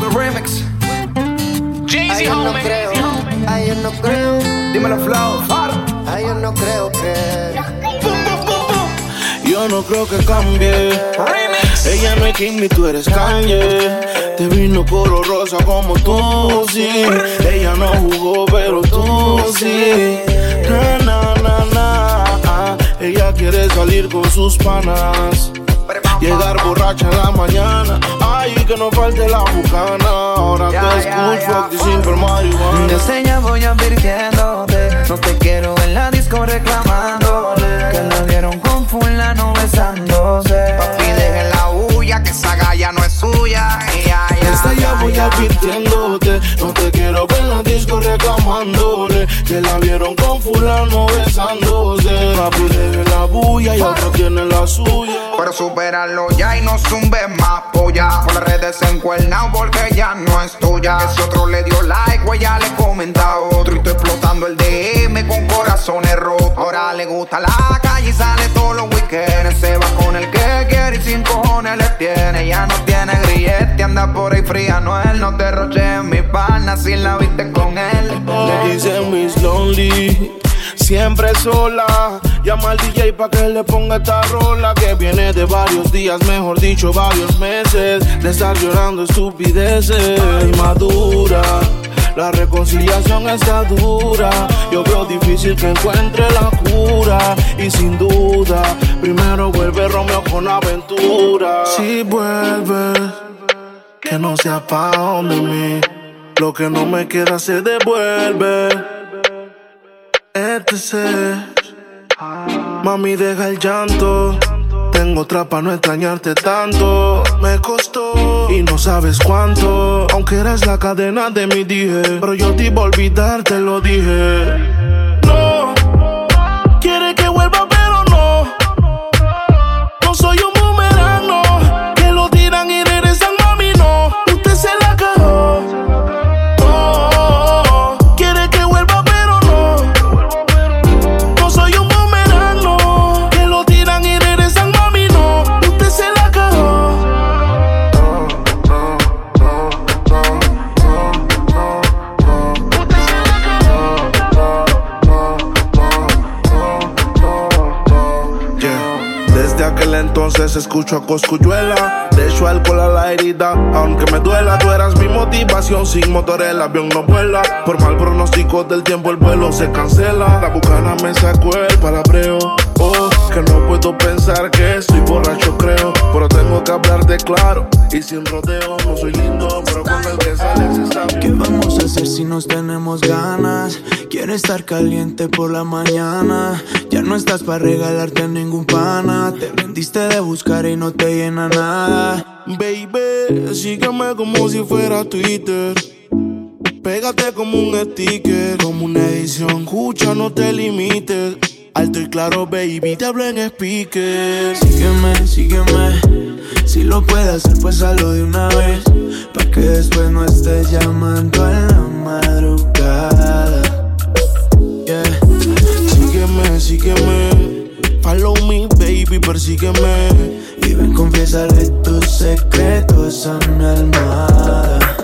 the remix. Ay, yo no creo, ay, yo no creo. Dímelo, Flow, Ay, yo no creo que. Yo no creo que cambie. Ella no es Kim ni tú eres Kanye. Te vino color rosa como tú, sí. Ella no jugó, pero tú sí. Na, na, na, na. Ella quiere salir con sus panas. Llegar borracha en la mañana. Ay, que no falte la bucana. Ahora Ya, te ya, escucho ya. aquí sin ver marihuana. Desde ya voy advirtiéndote No te quiero en la disco reclamándole Que la vieron con fulano besándose Papi, deje la huya, que esa galla no es suya. Ya, ya, Desde ya voy advirtiéndote No te quiero ver en la disco reclamándole Que la vieron con fulano besándose Papi deje la bulla y otro tiene la suya Pero superarlo ya y no zumbes más polla. Por las redes encuernado porque ya no es tuya. Si otro le dio like, o ella le comenta a otro. Y estoy explotando el DM con corazones rotos. Ahora le gusta la calle y sale todos los weekends. Se va con el que quiere y sin cojones le tiene. Ya no tiene grillete, anda por ahí fría. No él, no te roche en mi pana si la viste con él. Le dicen Miss Lonely Siempre sola Llama al DJ pa' que le ponga esta rola Que viene de varios días, mejor dicho varios meses De estar llorando estupideces Madura la reconciliación está dura. Yo veo difícil que encuentre la cura. Y sin duda, primero vuelve Romeo con aventura. Si vuelves, que no sea pa' donde mí. Lo que no me queda se devuelve. Etc. Mami, deja el llanto. Tengo otra pa' no extrañarte tanto. Me costó y no sabes cuánto. Aunque eres la cadena de mi dije. Pero yo te iba a olvidar, te lo dije. Entonces escucho a Coscuyuela. De hecho, alcohol a la herida. Aunque me duela, tú eras mi motivación. Sin motor el avión no vuela. Por mal pronóstico del tiempo, el vuelo se cancela. La bucana me sacó el palabreo. Oh, que no puedo pensar que estoy borracho, creo. Pero tengo que hablarte claro. Y sin rodeo, no soy lindo, pero con el que sales está bien. ¿Qué vamos a hacer si nos tenemos ganas? Quiero estar caliente por la mañana. Ya no estás para regalarte a ningún pana. Te rendiste de buscar y no te llena nada. Baby, sígueme como si fuera Twitter. Pégate como un sticker, como una edición. Escucha, no te limites. Alto y claro, baby, te hablo en speaker. Sígueme, sígueme. Si lo puedes hacer, pues hazlo de una vez. Pa' que después no estés llamando a la madrugada. Yeah. Sígueme, sígueme. Follow me, baby, persígueme. Y ven, confiésale tus secretos a mi almohada.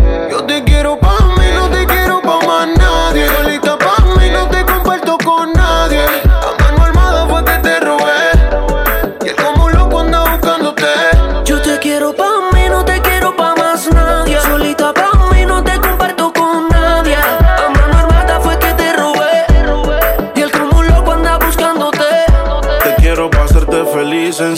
yo te quiero pa' mí, no te quiero pa' más nadie. Solita pa' mí, no te comparto con nadie.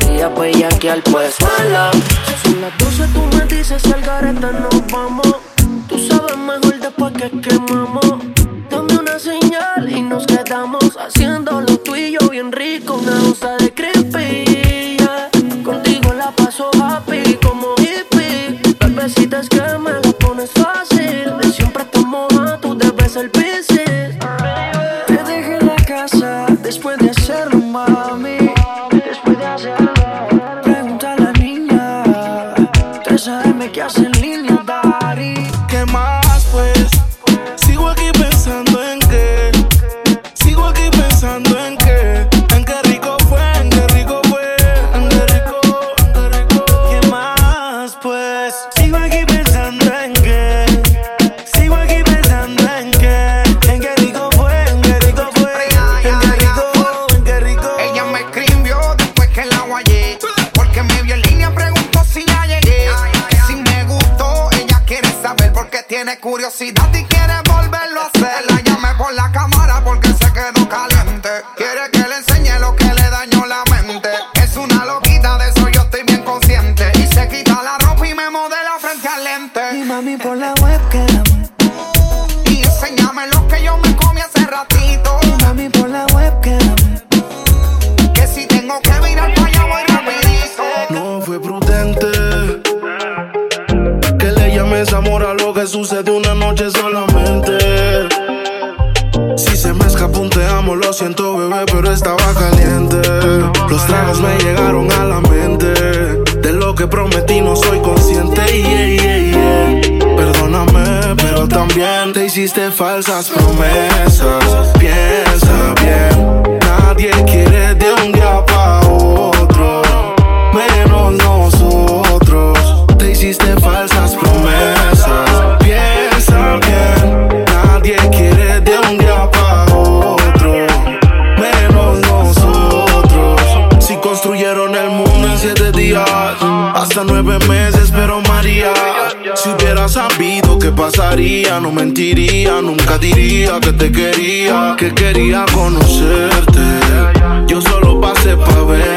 Tú querías al pues mala. Son las 12, tú me dices si al gareta nos vamos. Tú sabes mejor después que quemamos. Dame una señal y nos quedamos haciendo lo tuyo bien rico, una onza de creepy. Contigo la paso happy como hippie. Bebecitas que me lo pones que le llames amor a lo que sucede una noche solamente. Si se me escapó un te amo, lo siento bebé, pero estaba caliente. Los tragos me llegaron a la mente. De lo que prometí no soy consciente. yeah, yeah, yeah. Perdóname, pero también te hiciste falsas promesas. Piensa bien, nadie quiere de un día para otro menos nosotros. Te hiciste falsas promesas. Piensa bien, nadie quiere de un día para otro, menos nosotros. Si construyeron el mundo en siete días, hasta nueve meses, pero María. Si hubiera sabido qué pasaría, no mentiría, nunca diría que te quería, que quería conocerte. Yo solo pasé pa' verte.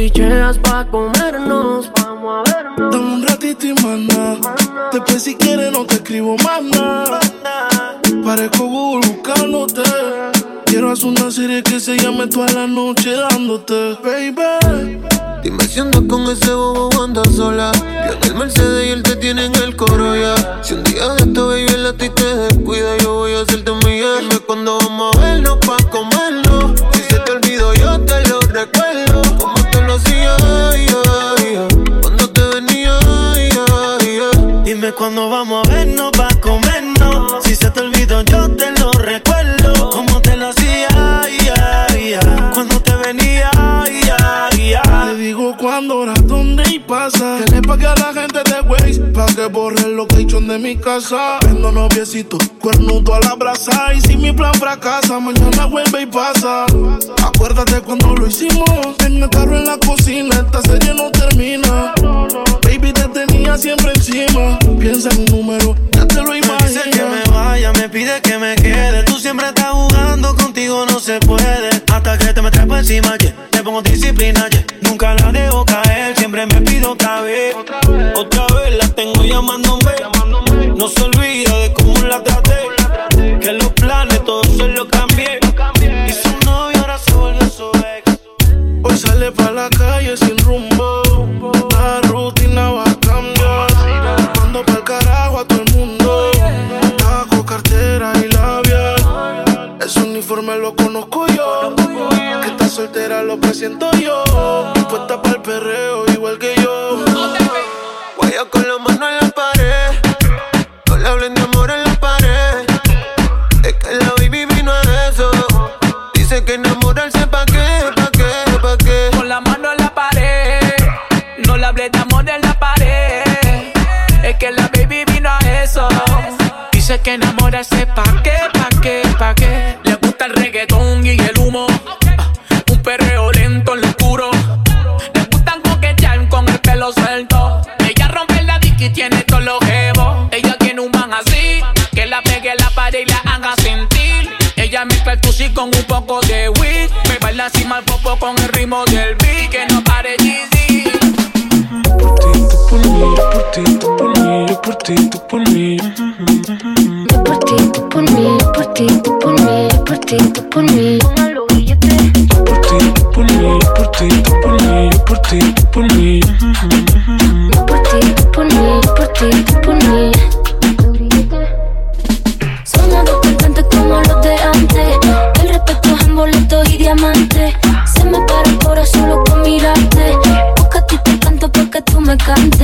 picheas pa' comernos. besito, cuernudo al abrazar. Y si mi plan fracasa, mañana vuelve y pasa. Acuérdate cuando lo hicimos, en el carro en la cocina, esta serie no termina. Baby, te tenía siempre encima. Piensa en un número, ya te lo imaginas. Me dice que me vaya, me pide que me quede. Tú siempre estás jugando, contigo no se puede. Hasta que te me trepo encima, yeah. te pongo disciplina, nunca la dejo caer. Siempre me pido otra vez, otra vez, otra vez la tengo llamándome. llamándome. No se olvida love de ahora sé qué, pa' qué, pa' qué. Le gusta el reggaetón y el humo. Un perreo lento en lo oscuro. Le gustan coquetear con el pelo suelto. Ella rompe la dick y tiene todos los jebos. Ella tiene un man así, que la pegue la pared y la haga sentir. Ella mezcla el sushi con un poco de weed. Me baila así el popo con el ritmo del beat. Que no pare Jeezy. Por ti, tú por mí, por ti, tú por mí, yo por ti, tú por mí por ti, por mí, por ti, tú por mí, por ti, tú por mí. Póngalo billete. Por ti, tú por mí, por ti, tú por mí, por ti, tú por mí. Por ti, tú por mí, por ti, tú por mí. Sonando cantante como los de antes. El respeto es en boleto y diamante. Se me para el corazón loco mirarte. Busca a ti te canto porque tú me cantas.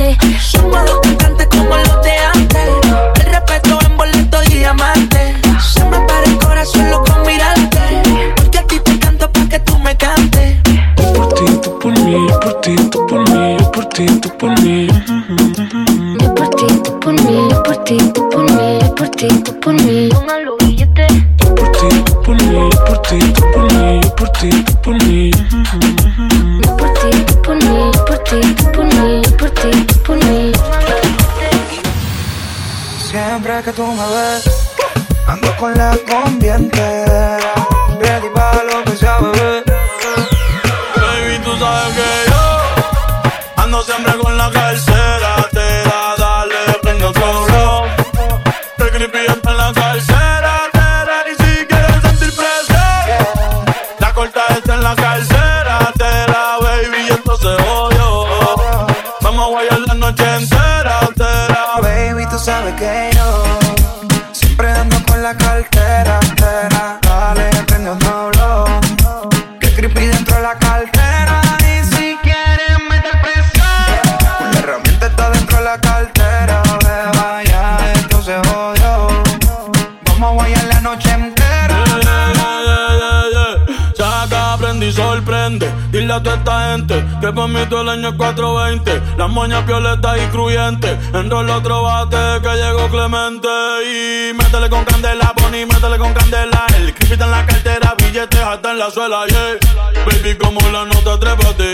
Es 420. Las moñas violetas y cruyentes. Enrola otro bate que llegó Clemente. Y métele con candela, Bonnie, métele con candela. El creepy en la cartera, billetes hasta en la suela, yeah. Baby, como la nota, trépate.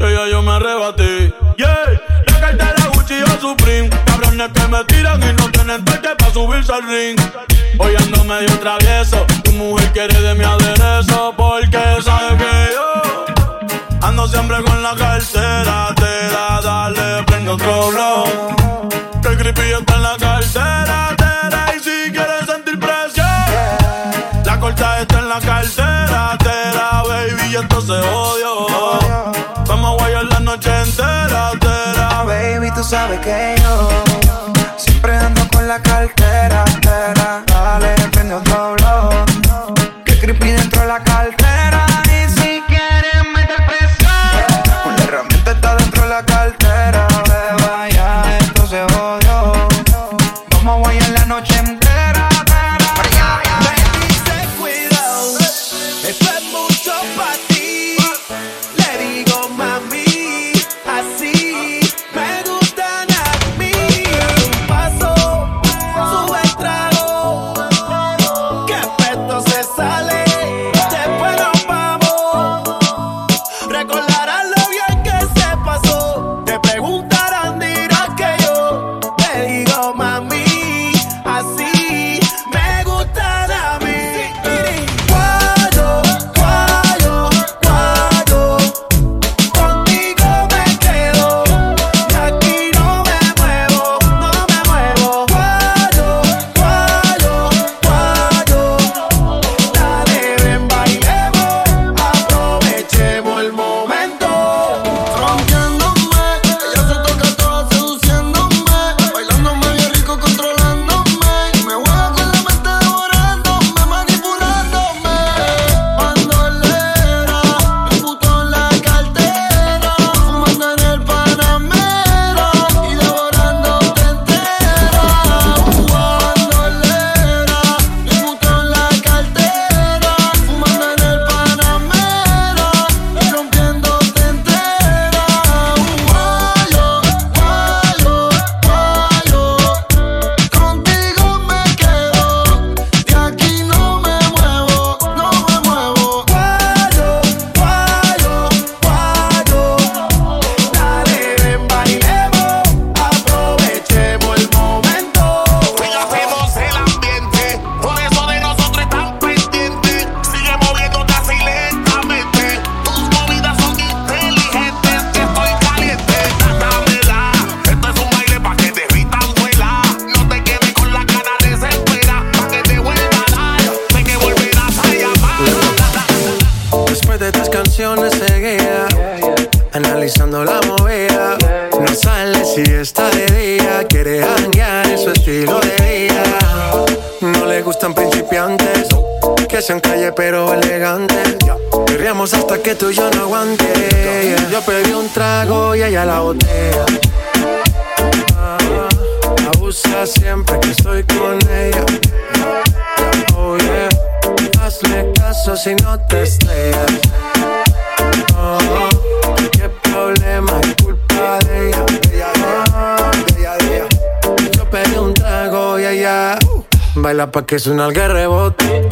Ella yo me arrebaté, yeah. La cartera Gucci o Supreme. Cabrones que me tiran y no tienen toque para subirse al ring. Hoy ando medio travieso. Tu mujer quiere de mi aderezo porque sabe que yo Ando siempre con la cartera, te da, dale, prende otro blow. Que el creepy está en la cartera, tera, y si quieres sentir presión, la corta está en la cartera, tera, baby, y esto se odio. Vamos a guayar la noche entera, tera. Baby, tú sabes que yo siempre ando Que sean calle pero elegantes Querríamos hasta que tú y yo no aguante Yo pedí un trago y ella la botella Ah, Abusa siempre que estoy con ella Oh yeah Hazle caso si no te estrellas. Oh, qué problema es culpa de ella. Yo pedí un trago y ella uh, baila pa' que suena el rebote.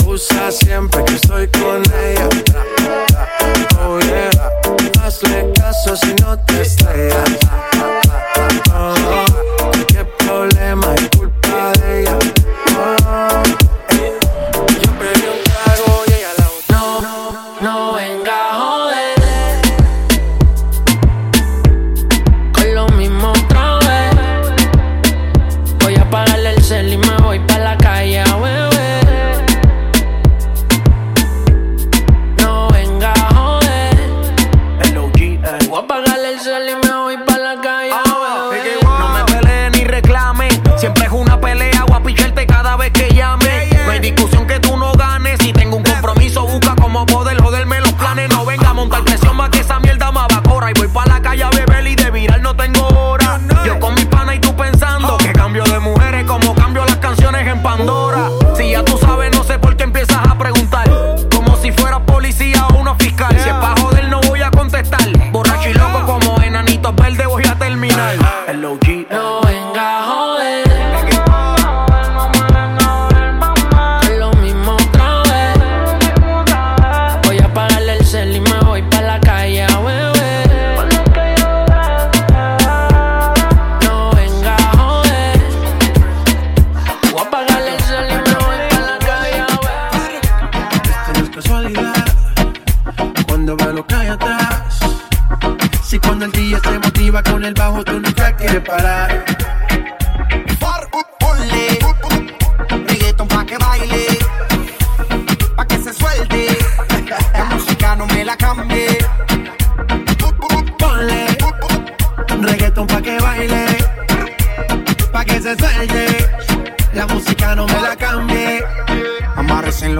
Abusa siempre que estoy con ella. Oh yeah. Hazle caso si no te estrellas. Oh,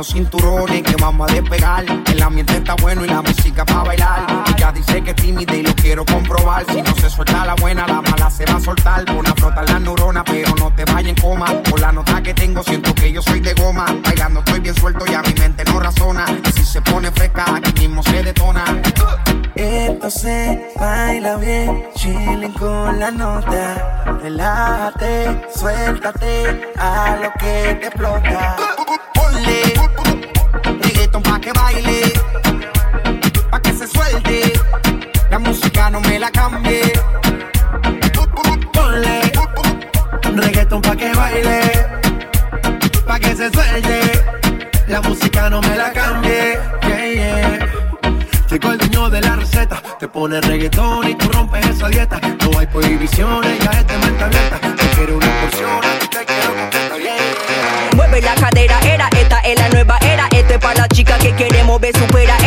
cinturones que vamos a despegar. El ambiente está bueno y la música para bailar. Ella dice que es tímida y lo quiero comprobar. Si no se suelta la buena, la mala se va a soltar. Pon a frotar las neuronas, pero no te vayas en coma. Por la nota que tengo, siento que yo soy de goma. Bailando estoy bien suelto y a mi mente no razona. Y si se pone fresca, aquí mismo se detona. Esto se baila bien, chilling con la nota. Relájate, suéltate a lo que te explota que baile, pa' que se suelte. La música no me la cambie. Ponle reggaeton pa' que baile, pa' que se suelte. La música no me la cambie. Yeah. Llegó el dueño de la receta, te pone reggaetón y tú rompes vez supera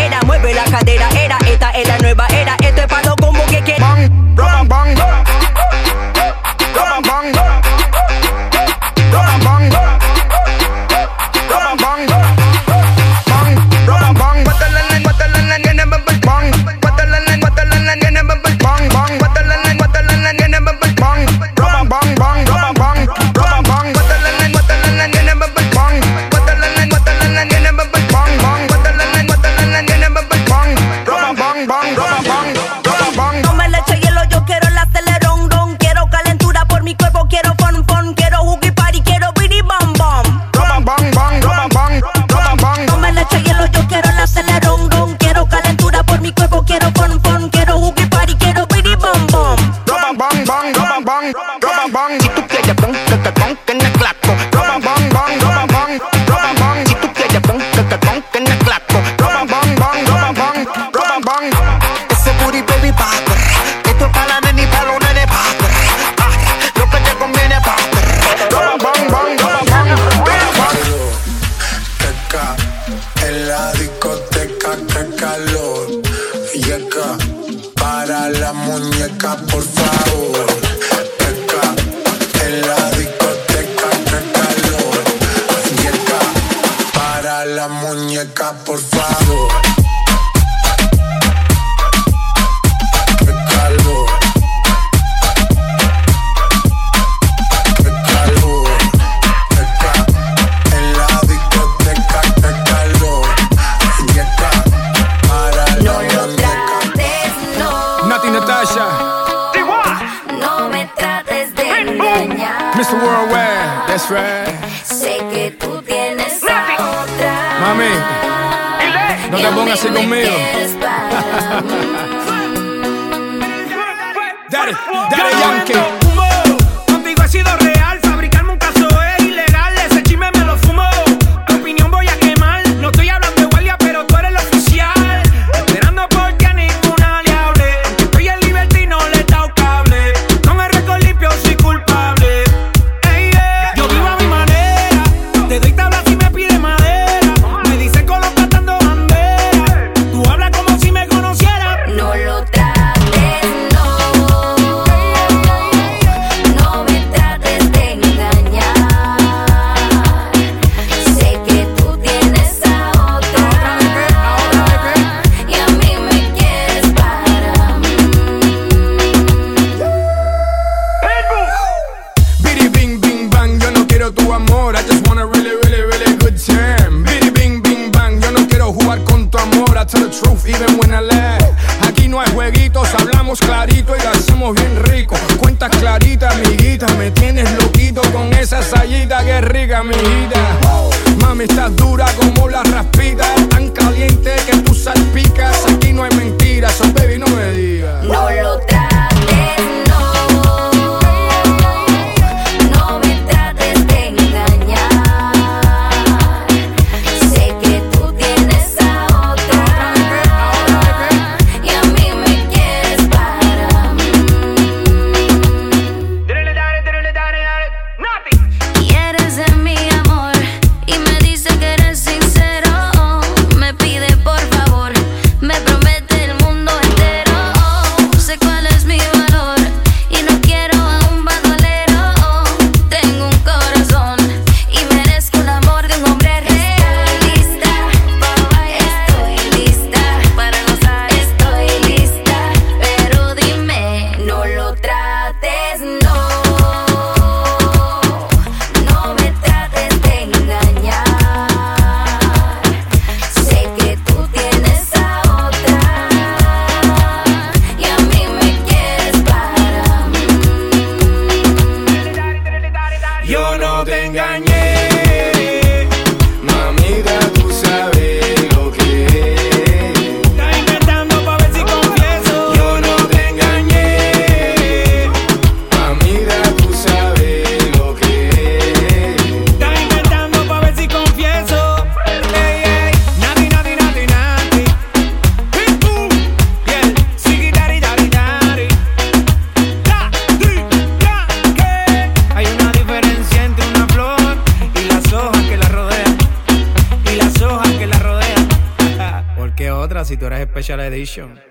Y